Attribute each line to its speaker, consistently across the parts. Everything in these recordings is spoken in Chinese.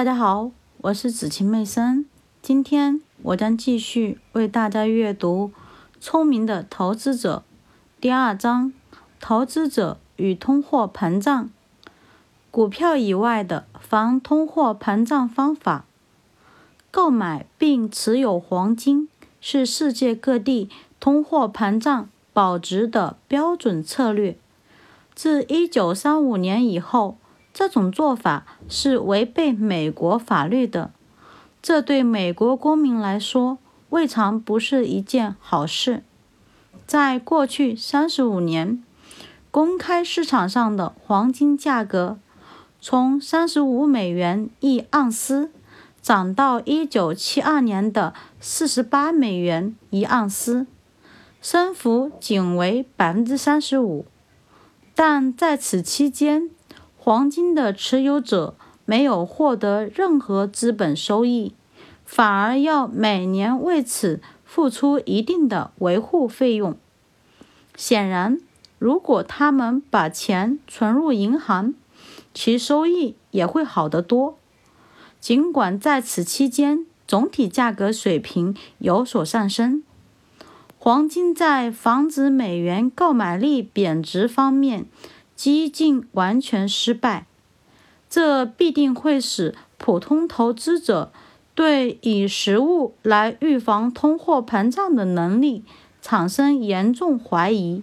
Speaker 1: 大家好，我是子晴妹生。今天我将继续为大家阅读《聪明的投资者》第二章：投资者与通货膨胀。股票以外的防通货膨胀方法。购买并持有黄金是世界各地通货膨胀保值的标准策略。自1935年以后，这种做法是违背美国法律的。这对美国公民来说未尝不是一件好事。在过去35年，公开市场上的黄金价格从35美元一盎司涨到1972年的48美元一盎司，升幅仅为35%。但在此期间，黄金的持有者没有获得任何资本收益，反而要每年为此付出一定的维护费用。显然，如果他们把钱存入银行，其收益也会好得多。尽管在此期间总体价格水平有所上升。黄金在防止美元购买力贬值方面几近完全失败，这必定会使普通投资者对以实物来预防通货膨胀的能力产生严重怀疑。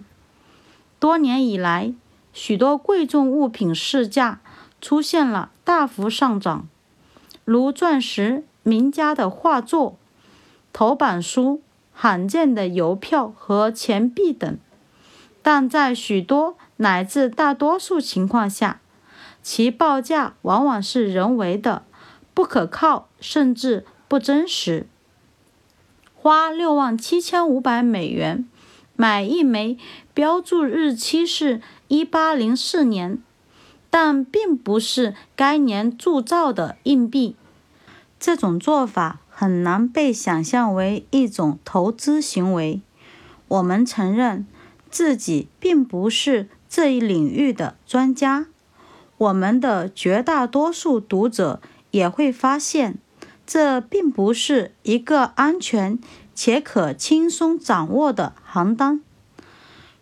Speaker 1: 多年以来，许多贵重物品市价出现了大幅上涨，如钻石、名家的画作、头版书。罕见的邮票和钱币等，但在许多乃至大多数情况下，其报价往往是人为的、不可靠，甚至不真实。花六万七千五百美元买一枚标注日期是一八零四年，但并不是该年铸造的硬币，这种做法。很难被想象为一种投资行为。我们承认自己并不是这一领域的专家。我们的绝大多数读者也会发现，这并不是一个安全且可轻松掌握的行当。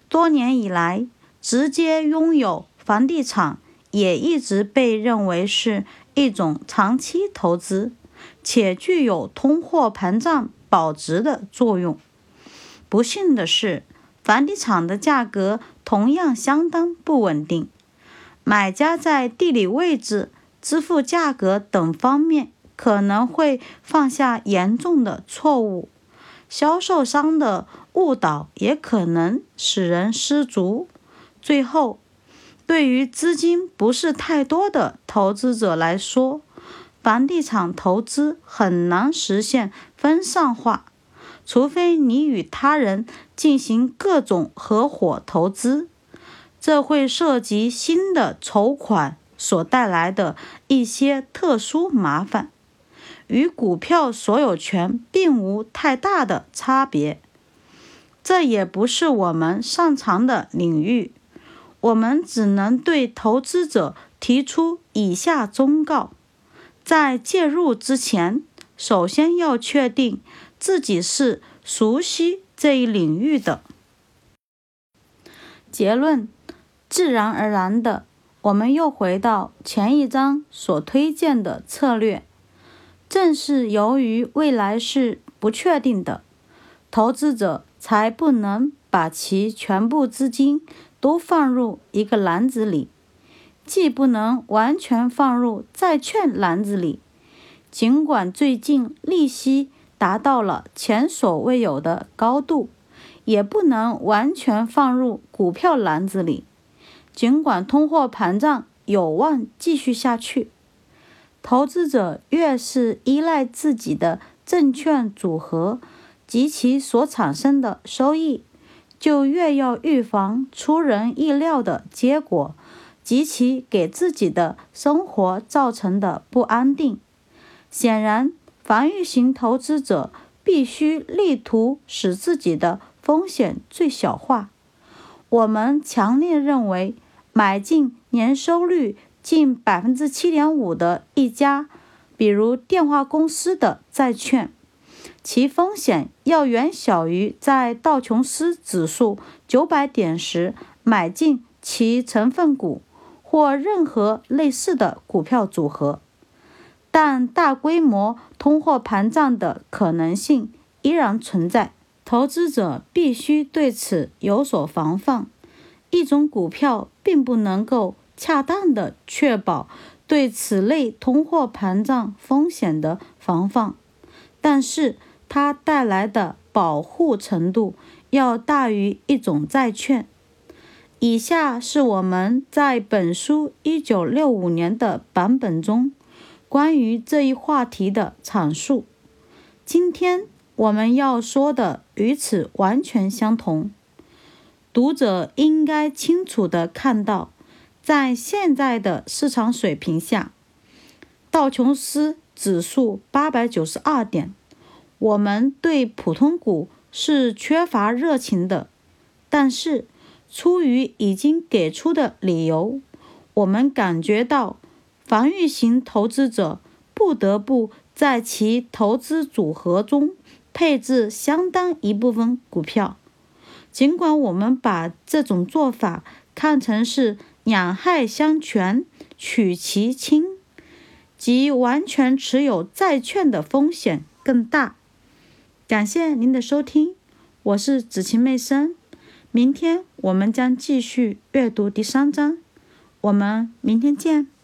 Speaker 1: 多年以来，直接拥有房地产也一直被认为是一种长期投资。且具有通货膨胀保值的作用。不幸的是，房地产的价格同样相当不稳定。买家在地理位置、支付价格等方面可能会犯下严重的错误，销售商的误导也可能使人失足。最后，对于资金不是太多的投资者来说，房地产投资很难实现分散化，除非你与他人进行各种合伙投资，这会涉及新的筹款所带来的一些特殊麻烦，与股票所有权并无太大的差别。这也不是我们擅长的领域，我们只能对投资者提出以下忠告。在介入之前，首先要确定自己是熟悉这一领域的。结论：自然而然的，我们又回到前一章所推荐的策略。正是由于未来是不确定的，投资者才不能把其全部资金都放入一个篮子里。既不能完全放入债券篮子里，尽管最近利息达到了前所未有的高度，也不能完全放入股票篮子里，尽管通货膨胀有望继续下去。投资者越是依赖自己的证券组合及其所产生的收益，就越要预防出人意料的结果。及其给自己的生活造成的不安定。显然，防御型投资者必须力图使自己的风险最小化。我们强烈认为，买进年收率近百分之七点五的一家比如电话公司的债券，其风险要远小于在道琼斯指数九百点时买进其成分股或任何类似的股票组合。但大规模通货膨胀的可能性依然存在，投资者必须对此有所防范。一种股票并不能够恰当的确保对此类通货膨胀风险的防范，但是它带来的保护程度要大于一种债券。以下是我们在本书一九六五年的版本中关于这一话题的阐述。今天我们要说的与此完全相同。读者应该清楚地看到，在现在的市场水平下，道琼斯指数八百九十二点，我们对普通股是缺乏热情的。但是，出于已经给出的理由，我们感觉到防御型投资者不得不在其投资组合中配置相当一部分股票。尽管我们把这种做法看成是两害相权取其轻，即完全持有债券的风险更大。感谢您的收听，我是紫晴妹生。明天我们将继续阅读第三章，我们明天见。